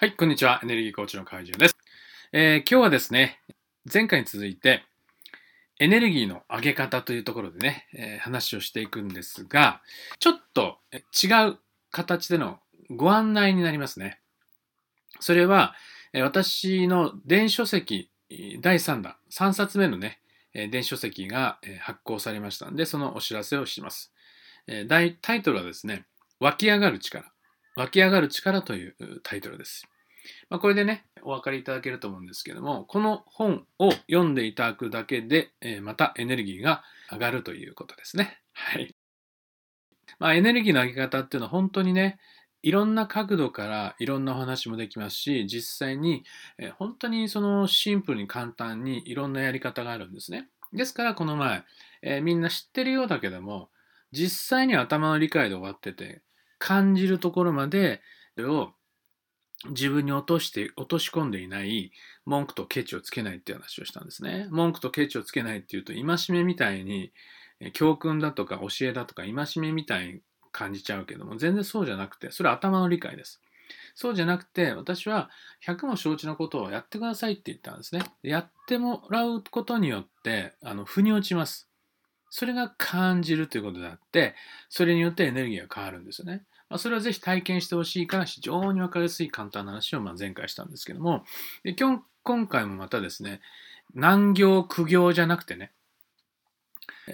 はい、こんにちは。エネルギーコーチの海中です、えー今日はですね、前回に続いて、エネルギーの上げ方というところでね、えー話をしていくんですが、ちょっと違う形でのご案内になりますね。それは、私の電子書籍第3弾、3冊目のね、電子書籍が発行されましたので、そのお知らせをします。タイトルはですね、湧き上がる力。湧き上がる力というタイトルです。まあ、これでね、お分かりいただけると思うんですけども、この本を読んでいただくだけで、えーまたエネルギーが上がるということですね。はい。まあ、エネルギーの上げ方っていうのは本当にね、いろんな角度からいろんなお話もできますし、実際に、えー本当にそのシンプルに簡単にいろんなやり方があるんですね。ですからこの前、えーみんな知ってるようだけども、実際に頭の理解で終わってて、感じるところまでを自分に落として落とし込んでいない文句とケチをつけないっていう話をしたんですね。文句とケチをつけないっていうと戒めみたいに教訓だとか教えだとか戒めみたいに感じちゃうけども全然そうじゃなくてそれは頭の理解です。そうじゃなくて私は100も承知のことをやってくださいって言ったんですね。やってもらうことによってあの腑に落ちます。それが感じるということであってそれによってエネルギーが変わるんですよね。まあ、それはぜひ体験してほしいから非常に分かりやすい簡単な話をま前回したんですけどもで今日今回もまたですね難行苦行じゃなくてね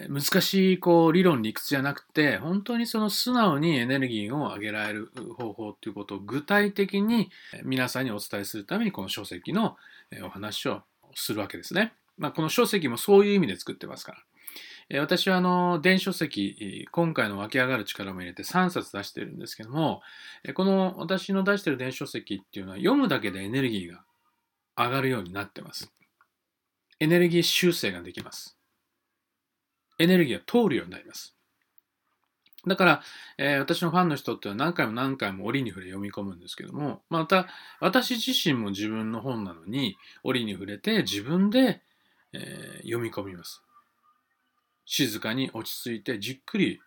難しいこう理論理屈じゃなくて本当にその素直にエネルギーを上げられる方法ということを具体的に皆さんにお伝えするためにこの書籍のお話をするわけですね。まあ、この書籍もそういう意味で作ってますから。私はあの電子書籍、今回の湧き上がる力も入れて3冊出してるんですけども、この私の出してる電子書籍っていうのは読むだけでエネルギーが上がるようになってます。エネルギー修正ができます。エネルギーが通るようになります。だから、えー私のファンの人っていうのは何回も何回も折に触れ読み込むんですけども、また私自身も自分の本なのに折に触れて自分で、えー読み込みます。静かに落ち着いてじっくり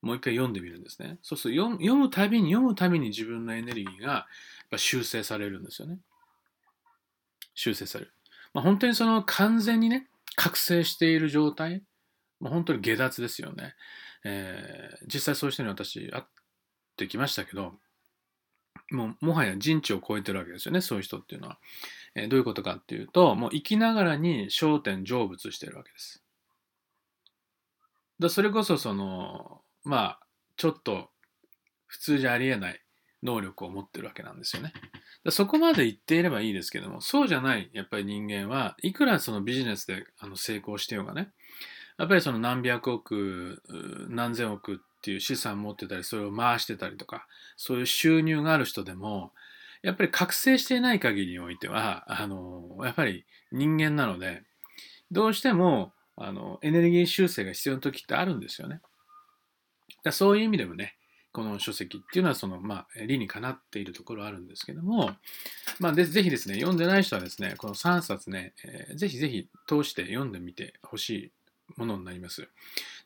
もう一回読んでみるんですね。そうすると読むたびに読むたびに自分のエネルギーがやっぱ修正されるんですよね。修正される。まあ、本当にその完全にね、覚醒している状態、まあ、本当に下脱ですよね。えー実際そういう人に私会ってきましたけど、もうもはや人知を超えてるわけですよね、そういう人っていうのは。えーどういうことかっていうと、もう生きながらに焦点成仏してるわけです。だそれこそそのまあちょっと普通じゃありえない能力を持ってるわけなんですよね。だそこまで言っていればいいですけどもそうじゃないやっぱり人間はいくらそのビジネスであの成功してようがねやっぱりその何百億何千億っていう資産持ってたりそれを回してたりとかそういう収入がある人でもやっぱり覚醒していない限りにおいてはあのやっぱり人間なのでどうしてもあのエネルギー修正が必要な時ってあるんですよね。だからそういう意味でもねこの書籍っていうのはその、まあ、理にかなっているところあるんですけども、まあ、でぜひですね読んでない人はですねこの3冊ね、えーぜひぜひ通して読んでみてほしいものになります。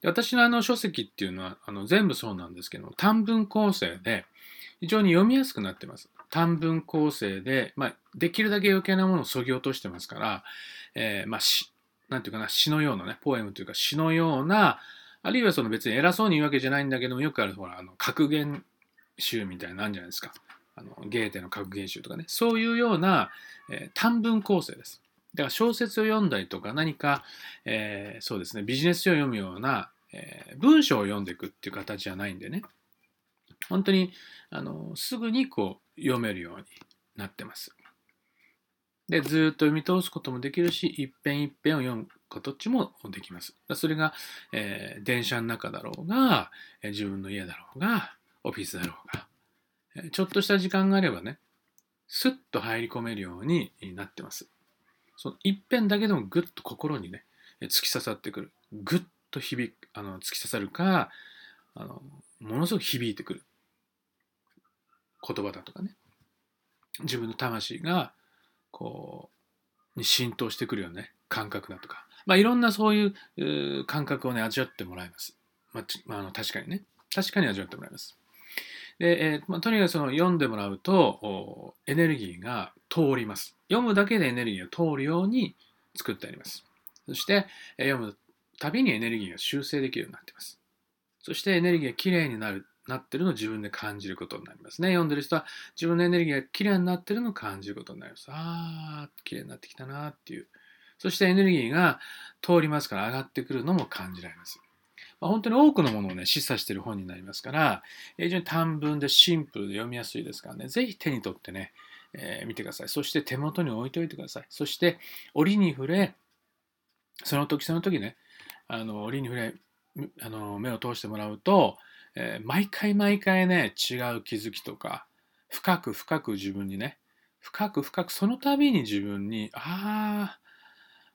で私のあの書籍っていうのはあの全部そうなんですけど短文構成で非常に読みやすくなってます。短文構成で、まあ、できるだけ余計なものを削ぎ落としてますから、えーまあ、しなんていうかな詩のようなねポエムというか詩のようなあるいはその別に偉そうに言うわけじゃないんだけどもよくあるほらあの格言集みたいなのあるんじゃないですか。あのゲーテの格言集とかね。そういうような、えー短文構成です。だから小説を読んだりとか何か、えーそうですねビジネス書を読むような、えー文章を読んでいくっていう形じゃないんでね。本当にあのすぐにこう読めるようになってます。でずっと読み通すこともできるし一遍一遍を読む形もできます。それが、えー電車の中だろうが、え自分の家だろうが、オフィスだろうが、えちょっとした時間があればね、スッと入り込めるようになってます。その一遍だけでもぐっと心にね、突き刺さってくる。ぐっと響く、あの突き刺さるか、あのものすごく響いてくる言葉だとかね。自分の魂がこうに浸透してくるようなね感覚だとか、まあ、いろんなそういう感覚をね味わってもらいます、まあまあ、あの確かにね確かに味わってもらいますで、えーまあ、とにかくその読んでもらうとエネルギーが通ります。読むだけでエネルギーが通るように作ってあります。そして、えー、読むたびにエネルギーが修正できるようになっています。そしてエネルギーがきれいになるなってるのを自分で感じることになりますね。読んでる人は自分のエネルギーがきれいになってるのを感じることになります。ああ、きれいになってきたなっていう。そしてエネルギーが通りますから上がってくるのも感じられます。まあ、本当に多くのものをね、示唆している本になりますから、非常に短文でシンプルで読みやすいですからね、ぜひ手に取ってね、えー、見てください。そして手元に置いておいてください。そして折に触れ、その時その時ね、あの折に触れあの目を通してもらうと、えー、毎回毎回ね違う気づきとか深く深く自分にね深く深くその度に自分にあ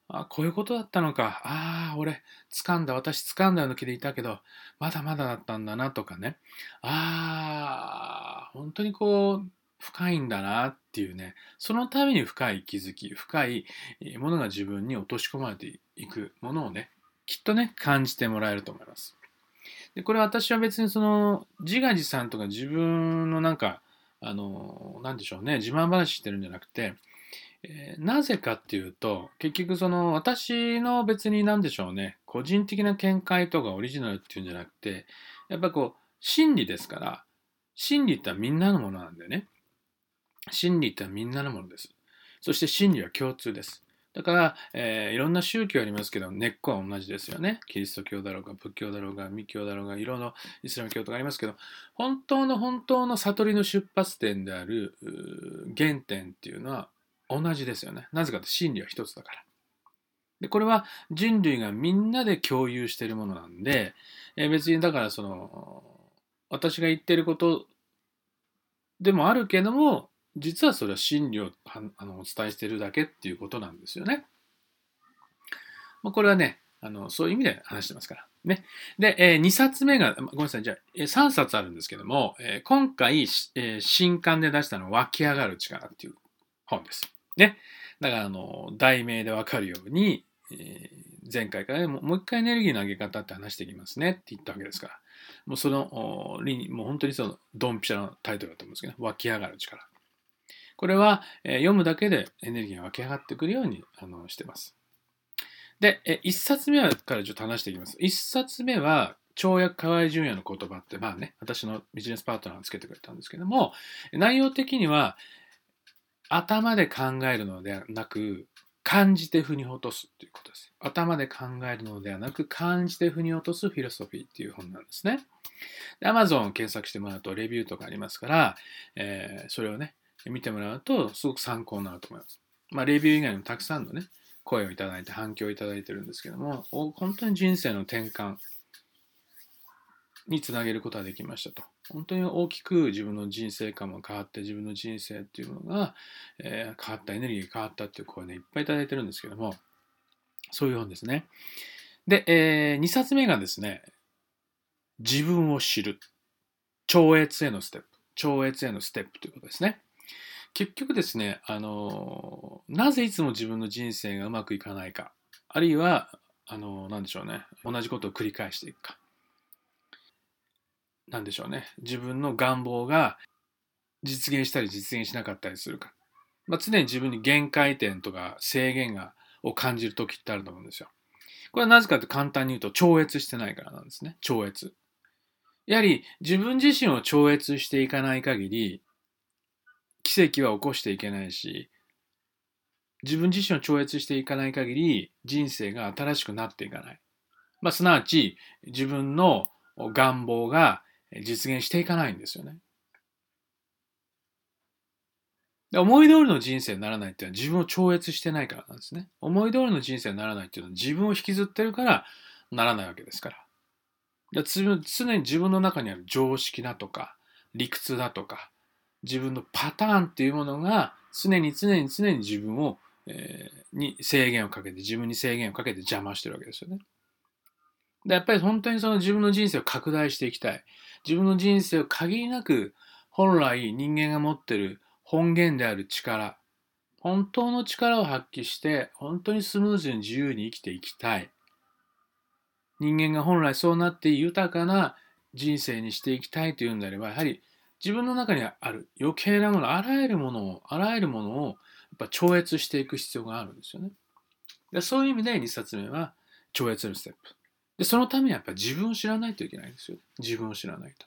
あこういうことだったのかああ俺掴んだ私掴んだ抜きでいたけどまだまだだったんだなとかねああ本当にこう深いんだなっていうねそのために深い気づき深いものが自分に落とし込まれていくものをねきっとね感じてもらえると思います。でこれ私は別にその自画自賛とか自分のなんかあの何でしょうね自慢話してるんじゃなくて、えー、なぜかっていうと結局その私の別に何でしょうね個人的な見解とかオリジナルっていうんじゃなくてやっぱこう真理ですから真理ってはみんなのものなんだよね。真理ってはみんなのものです。そして真理は共通です。だから、えー、いろんな宗教ありますけど、根っこは同じですよね。キリスト教だろうが、仏教だろうが、密教だろうが、いろんなイスラム教とかありますけど、本当の本当の悟りの出発点である原点っていうのは同じですよね。なぜかって真理は一つだから。で、これは人類がみんなで共有しているものなんで、えー、別にだからその、私が言ってることでもあるけども、実はそれは真理をあのお伝えしているだけっていうことなんですよね。まあ、これはねあの、そういう意味で話してますから。ね。で、えー、2冊目が、ごめんなさい、じゃあ、えー、3冊あるんですけども、えー、今回、えー、新刊で出したのは、湧き上がる力っていう本です。ね。だから、あの、題名でわかるように、え、前回から、ね、もう一回エネルギーの上げ方って話していきますねって言ったわけですから。もうその、もう本当にその、ドンピシャのタイトルだと思うんですけど、湧き上がる力。これは、え読むだけでエネルギーが湧き上がってくるようにあのしてます。で、え1冊目からちょっと話していきます。1冊目は、跳躍河合純也の言葉って、まあね、私のビジネスパートナーがつけてくれたんですけども、内容的には、頭で考えるのではなく、感じて腑に落とすっていうことです。頭で考えるのではなく、感じて腑に落とすフィロソフィーっていう本なんですね。Amazon 検索してもらうとレビューとかありますから、えー、それをね、見てもらうとすごく参考になると思います。まあ、レビュー以外にもたくさんのね、声をいただいて反響をいただいてるんですけども、本当に人生の転換につなげることができましたと。本当に大きく自分の人生観も変わって、自分の人生っていうのが、えー、変わった、エネルギーが変わったっていう声ね、いっぱいいただいてるんですけども、そういう本ですね。で、えー、2冊目がですね、自分を知る。超越へのステップ。超越へのステップということですね。結局ですね、あの、なぜいつも自分の人生がうまくいかないか、あるいは、あの、なんでしょうね、同じことを繰り返していくか。なんでしょうね、自分の願望が実現したり実現しなかったりするか。まあ、常に自分に限界点とか制限がを感じる時ってあると思うんですよ。これはなぜかって簡単に言うと超越してないからなんですね。超越。やはり自分自身を超越していかない限り奇跡は起こしていけないし、自分自身を超越していかない限り人生が新しくなっていかない。まあ、すなわち自分の願望が実現していかないんですよね。思い通りの人生にならないっていうのは自分を超越してないからなんですね。思い通りの人生にならないっていうのは自分を引きずってるからならないわけですから。だから常に自分の中にある常識だとか理屈だとか自分のパターンっていうものが常に常に常に自分を、えー、に制限をかけて自分に制限をかけて邪魔してるわけですよね。でやっぱり本当にその自分の人生を拡大していきたい。自分の人生を限りなく本来人間が持ってる本源である力、本当の力を発揮して本当にスムーズに自由に生きていきたい。人間が本来そうなって豊かな人生にしていきたいというんであれば、やはり自分の中にある余計なもの、あらゆるものを、あらゆるものをやっぱ超越していく必要があるんですよね。でそういう意味で2冊目は超越のステップ。で、そのためにはやっぱ自分を知らないといけないんですよ。自分を知らないと。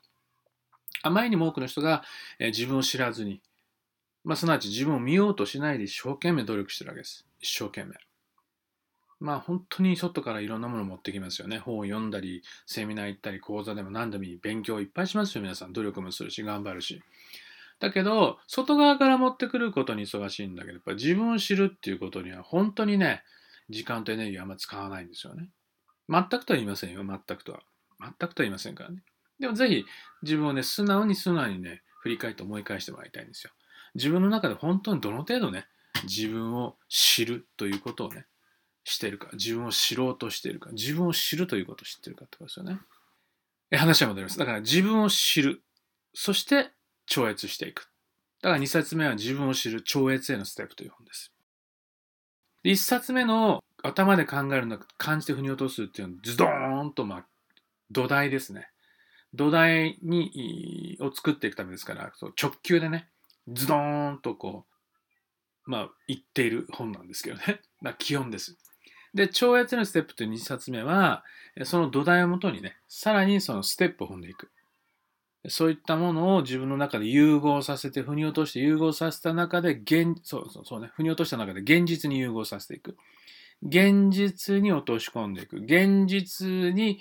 あまりにも多くの人が、え自分を知らずに、まあ、すなわち自分を見ようとしないで一生懸命努力してるわけです。一生懸命。まあ本当に外からいろんなものを持ってきますよね。本を読んだり、セミナー行ったり、講座でも何でもいい。勉強いっぱいしますよ、皆さん。努力もするし、頑張るし。だけど、外側から持ってくることに忙しいんだけど、やっぱ自分を知るっていうことには本当にね、時間とエネルギーはあんま使わないんですよね。全くとは言いませんよ、全くとは。全くとは言いませんからね。でもぜひ自分をね、素直に素直にね、振り返って思い返してもらいたいんですよ。自分の中で本当にどの程度ね、自分を知るということをね、してるか、自分を知ろうとしているか、自分を知るということを知ってるかってことですよね。話は戻ります。だから自分を知る。そして超越していく。だから2冊目は自分を知る超越へのステップという本です。で1冊目の頭で考えるの感じて腑に落とすっていうのはズドーンとまあ土台ですね。土台にを作っていくためですから直球でねズドーンとこうまあ言っている本なんですけどね。まあ基本です。で、超越のステップという2冊目は、その土台をもとにね、さらにそのステップを踏んでいく。そういったものを自分の中で融合させて、腑に落として融合させた中で、現、そうそうそうね、腑に落とした中で現実に融合させていく。現実に落とし込んでいく。現実に、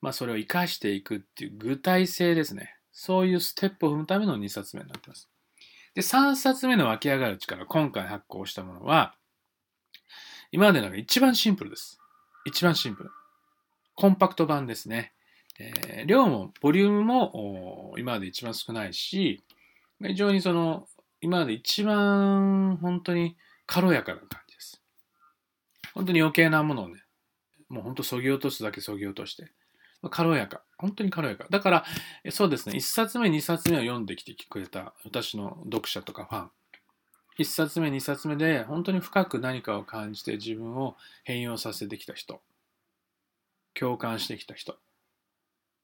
まあ、それを活かしていくっていう具体性ですね。そういうステップを踏むための2冊目になっています。で、3冊目の湧き上がる力、今回発行したものは、今までのが一番シンプルです。一番シンプル。コンパクト版ですね。えー、量も、ボリュームも今まで一番少ないし、非常にその、今まで一番本当に軽やかな感じです。本当に余計なものをね、もう本当そぎ落とすだけそぎ落として、軽やか。本当に軽やか。だから、そうですね、1冊目、2冊目を読んできてくれた私の読者とかファン、1冊目2冊目で本当に深く何かを感じて自分を変容させてきた人。共感してきた人。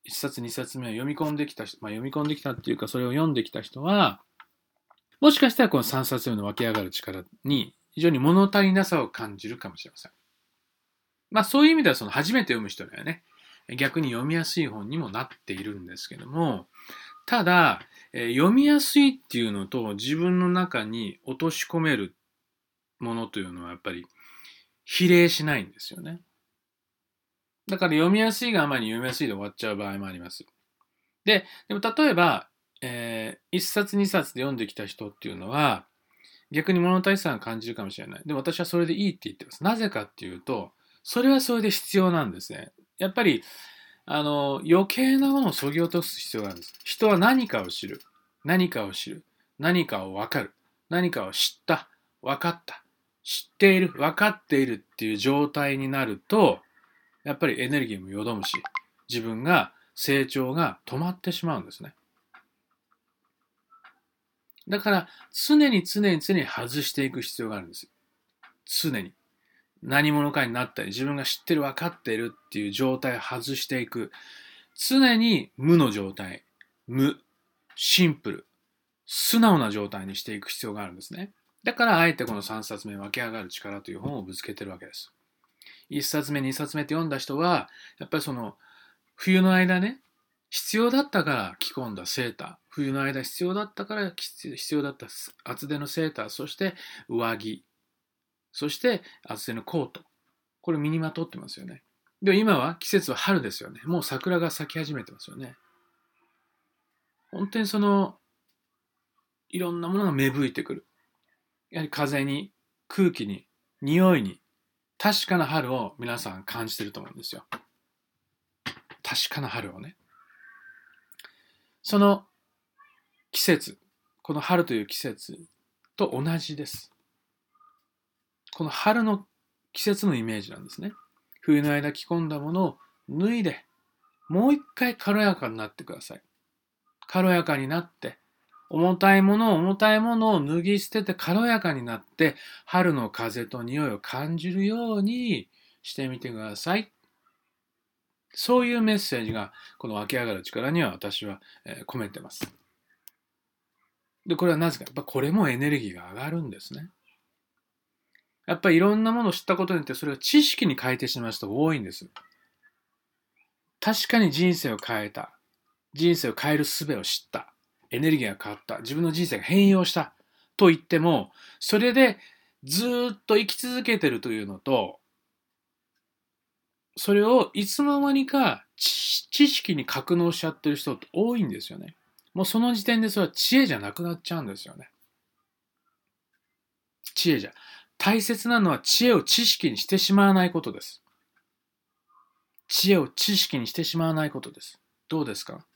1冊2冊目を読み込んできた人、まあ、読み込んできたっていうかそれを読んできた人はもしかしたらこの3冊目の湧き上がる力に非常に物足りなさを感じるかもしれません。まあそういう意味ではその初めて読む人にはね。逆に読みやすい本にもなっているんですけどもただえ読みやすいっていうのと自分の中に落とし込めるものというのはやっぱり比例しないんですよね。だから読みやすいがあまり読みやすいで終わっちゃう場合もあります。で、でも例えば、えー、1冊2冊で読んできた人っていうのは逆に物足りさを感じるかもしれない。でも私はそれでいいって言ってます。なぜかっていうと、それはそれで必要なんですね。やっぱりあの、余計なものを削ぎ落とす必要があるんです。人は何かを知る。何かを知る。何かを分かる。何かを知った。分かった。知っている。分かっているっていう状態になると、やっぱりエネルギーもよどむし、自分が成長が止まってしまうんですね。だから、常に常に常に外していく必要があるんです。常に。何者かになったり、自分が知ってる、分かってるっていう状態を外していく。常に無の状態、無、シンプル、素直な状態にしていく必要があるんですね。だからあえてこの3冊目、湧き上がる力という本をぶつけてるわけです。1冊目、2冊目って読んだ人は、やっぱりその、冬の間ね、必要だったから着込んだセーター、冬の間必要だったから必要だった厚手のセーター、そして上着、そして厚手のコート。これ身にまとってますよね。でも今は季節は春ですよね。もう桜が咲き始めてますよね。本当にその、いろんなものが芽吹いてくる。やはり風に、空気に、匂いに、確かな春を皆さん感じてると思うんですよ。確かな春をね。その季節、この春という季節と同じです。この春の季節のイメージなんですね。冬の間着込んだものを脱いで、もう一回軽やかになってください。軽やかになって、重たいものを重たいものを脱ぎ捨てて軽やかになって、春の風と匂いを感じるようにしてみてください。そういうメッセージが、この湧き上がる力には私は、込めてます。で、これはなぜか。やっぱこれもエネルギーが上がるんですね。やっぱりいろんなものを知ったことによってそれを知識に変えてしまう人多いんです。確かに人生を変えた。人生を変える術を知った。エネルギーが変わった。自分の人生が変容した。と言っても、それでずっと生き続けてるというのと、それをいつの間にか知識に格納しちゃってる人って多いんですよね。もうその時点でそれは知恵じゃなくなっちゃうんですよね。知恵じゃ。大切なのは知恵を知識にしてしまわないことです。知恵を知識にしてしまわないことです。どうですか？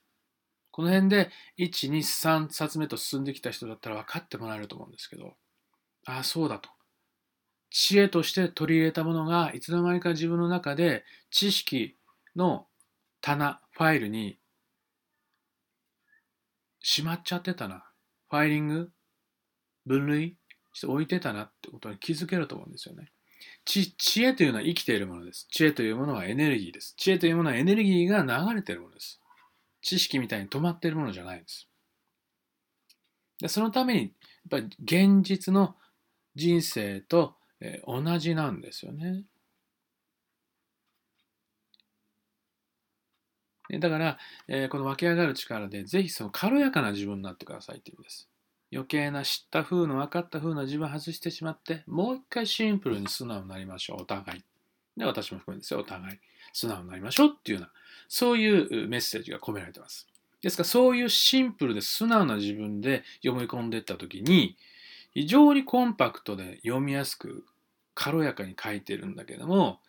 この辺で1、2、3冊目と進んできた人だったら分かってもらえると思うんですけど、ああ、そうだと。知恵として取り入れたものがいつの間にか自分の中で知識の棚、ファイルにしまっちゃってたな。ファイリング？分類？して置いてたなってことに気づけると思うんですよね。知知恵というのは生きているものです。知恵というものはエネルギーです。知恵というものはエネルギーが流れているものです。知識みたいに止まっているものじゃないです。でそのために、やっぱり現実の人生と、え、同じなんですよね。だから、え、この湧き上がる力で、ぜひその軽やかな自分になってくださいっていう意味です。余計な知った風の分かった風な自分外してしまって、もう一回シンプルに素直になりましょう。お互い。で、私も含めですよ。お互い。素直になりましょうっていうような、そういうメッセージが込められてます。ですから、そういうシンプルで素直な自分で読み込んでいったときに、非常にコンパクトで読みやすく、軽やかに書いてるんだけども、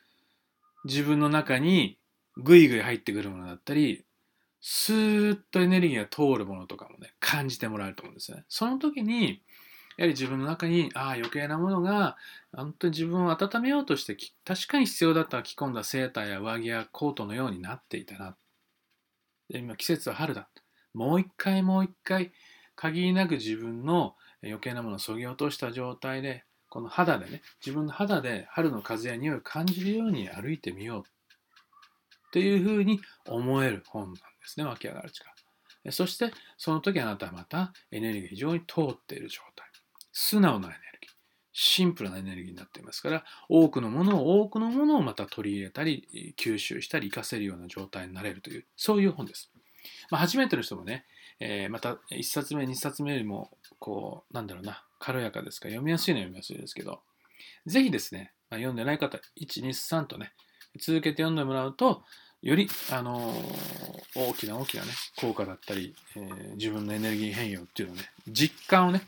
自分の中にぐいぐい入ってくるものだったり、スーッとエネルギーが通るものとかもね、感じてもらえると思うんですね。その時に、やはり自分の中に、ああ、余計なものが、本当に自分を温めようとして、確かに必要だった着込んだセーターや上着やコートのようになっていたな。で今、季節は春だ。もう一回もう一回、限りなく自分の余計なものをそぎ落とした状態で、この肌でね、自分の肌で春の風や匂いを感じるように歩いてみよう。というふうに思える本なんですね、湧き上がる力。そして、その時あなたはまたエネルギーが非常に通っている状態。素直なエネルギー。シンプルなエネルギーになっていますから、多くのものを、多くのものをまた取り入れたり、吸収したり、活かせるような状態になれるという、そういう本です。まあ、初めての人もね、えー、また1冊目、2冊目よりも、こう、なんだろうな、軽やかですか？ら、読みやすいのは読みやすいですけど、ぜひですね、まあ、読んでない方、1、2、3とね、続けて読んでもらうと、より、あの大きな大きなね、効果だったり、えー、自分のエネルギー変容っていうのをね、実感をね、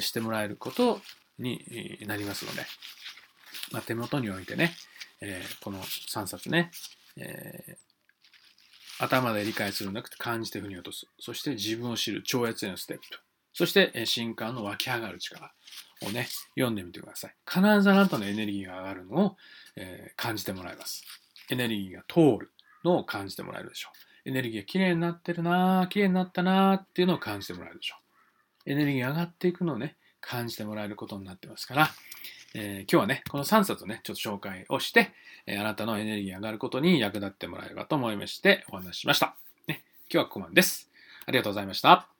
してもらえることになりますので、まあ、手元に置いてね、えー、この3冊ね、えー、頭で理解するんじゃなくて感じて腑に落とす。そして自分を知る超越へのステップ。そして、え新刊の湧き上がる力をね、読んでみてください。必ずあなたのエネルギーが上がるのを、えー、感じてもらいます。エネルギーが通るのを感じてもらえるでしょう。エネルギーがきれいになってるなぁ、きれいになったなぁっていうのを感じてもらえるでしょう。エネルギーが上がっていくのをね、感じてもらえることになってますから、えー、今日はね、この3冊をね、ちょっと紹介をして、えー、あなたのエネルギーが上がることに役立ってもらえればと思いましてお話ししました。ね、今日はここまでです。ありがとうございました。